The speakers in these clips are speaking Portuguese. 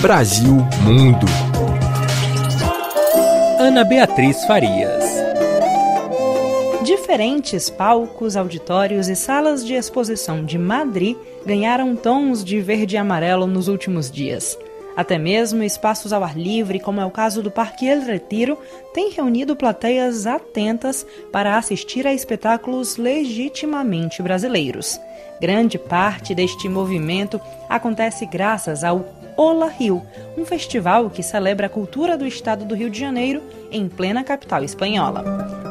Brasil Mundo. Ana Beatriz Farias. Diferentes palcos, auditórios e salas de exposição de Madrid ganharam tons de verde e amarelo nos últimos dias. Até mesmo espaços ao ar livre, como é o caso do Parque El Retiro, têm reunido plateias atentas para assistir a espetáculos legitimamente brasileiros. Grande parte deste movimento acontece graças ao Ola Rio, um festival que celebra a cultura do estado do Rio de Janeiro em plena capital espanhola.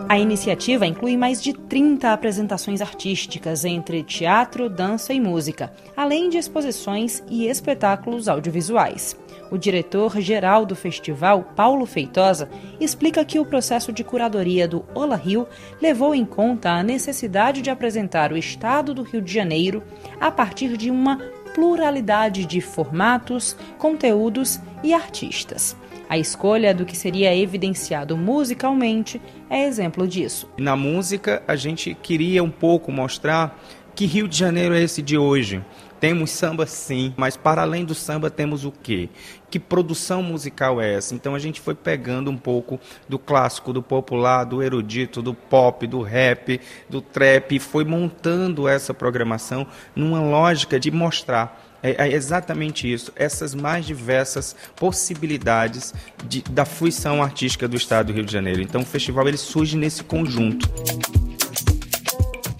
A iniciativa inclui mais de 30 apresentações artísticas entre teatro, dança e música, além de exposições e espetáculos audiovisuais. O diretor-geral do festival, Paulo Feitosa, explica que o processo de curadoria do Ola Rio levou em conta a necessidade de apresentar o estado do Rio de Janeiro a partir de uma pluralidade de formatos, conteúdos e artistas. A escolha do que seria evidenciado musicalmente é exemplo disso. Na música, a gente queria um pouco mostrar que Rio de Janeiro é esse de hoje. Temos samba sim, mas para além do samba temos o quê? Que produção musical é essa? Então a gente foi pegando um pouco do clássico, do popular, do erudito, do pop, do rap, do trap e foi montando essa programação numa lógica de mostrar é, é exatamente isso, essas mais diversas possibilidades de, da fruição artística do Estado do Rio de Janeiro. Então o festival ele surge nesse conjunto.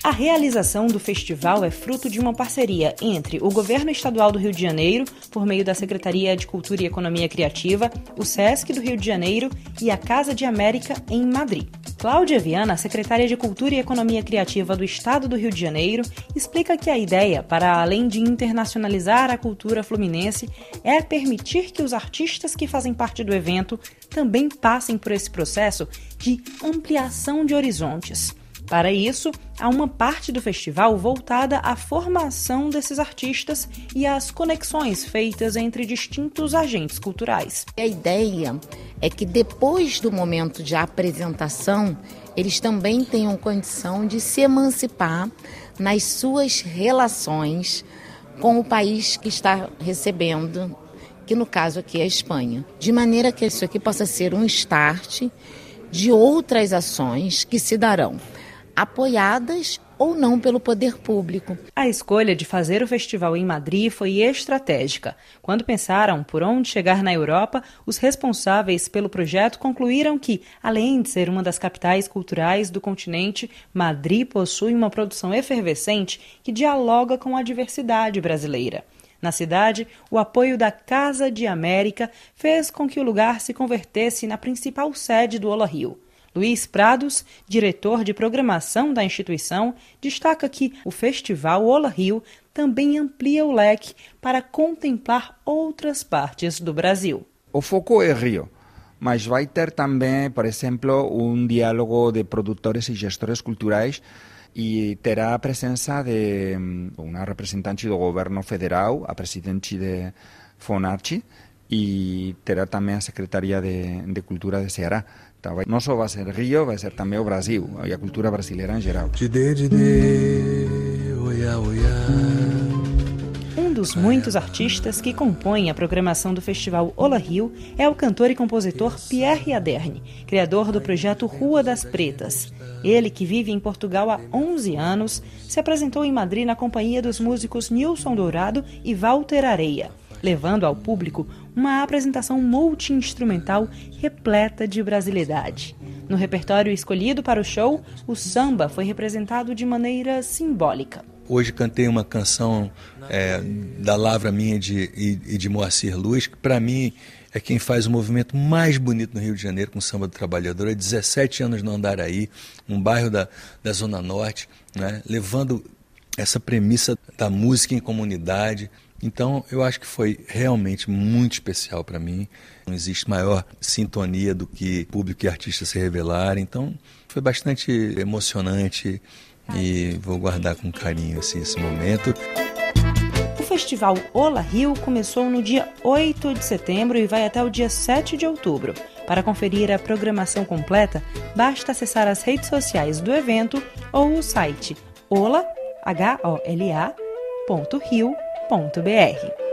A realização do festival é fruto de uma parceria entre o Governo Estadual do Rio de Janeiro, por meio da Secretaria de Cultura e Economia Criativa, o SESC do Rio de Janeiro e a Casa de América em Madrid. Cláudia Viana, secretária de Cultura e Economia Criativa do Estado do Rio de Janeiro, explica que a ideia, para além de internacionalizar a cultura fluminense, é permitir que os artistas que fazem parte do evento também passem por esse processo de ampliação de horizontes. Para isso, há uma parte do festival voltada à formação desses artistas e às conexões feitas entre distintos agentes culturais. A ideia é que depois do momento de apresentação, eles também tenham condição de se emancipar nas suas relações com o país que está recebendo, que no caso aqui é a Espanha. De maneira que isso aqui possa ser um start de outras ações que se darão apoiadas ou não pelo poder público. A escolha de fazer o festival em Madrid foi estratégica. Quando pensaram por onde chegar na Europa, os responsáveis pelo projeto concluíram que, além de ser uma das capitais culturais do continente, Madrid possui uma produção efervescente que dialoga com a diversidade brasileira. Na cidade, o apoio da Casa de América fez com que o lugar se convertesse na principal sede do Ola Rio. Luiz Prados, diretor de programação da instituição, destaca que o Festival Ola Rio também amplia o leque para contemplar outras partes do Brasil. O foco é Rio, mas vai ter também, por exemplo, um diálogo de produtores e gestores culturais e terá a presença de hum, uma representante do governo federal, a presidente de Fonarchi, e terá também a Secretaria de, de Cultura de Ceará. Então, não só vai ser Rio, vai ser também o Brasil e a cultura brasileira em geral. Um dos muitos artistas que compõem a programação do Festival Ola Rio é o cantor e compositor Pierre Aderne, criador do projeto Rua das Pretas. Ele, que vive em Portugal há 11 anos, se apresentou em Madrid na companhia dos músicos Nilson Dourado e Walter Areia levando ao público uma apresentação multi-instrumental repleta de brasilidade. No repertório escolhido para o show, o samba foi representado de maneira simbólica. Hoje cantei uma canção é, da Lavra Minha de, e, de Moacir Luz, que para mim é quem faz o movimento mais bonito no Rio de Janeiro com o Samba do Trabalhador. Há 17 anos no Andaraí, um bairro da, da Zona Norte, né, levando essa premissa da música em comunidade, então, eu acho que foi realmente muito especial para mim. Não existe maior sintonia do que público e artista se revelarem. Então, foi bastante emocionante e vou guardar com carinho assim, esse momento. O festival Ola Rio começou no dia 8 de setembro e vai até o dia 7 de outubro. Para conferir a programação completa, basta acessar as redes sociais do evento ou o site ola, h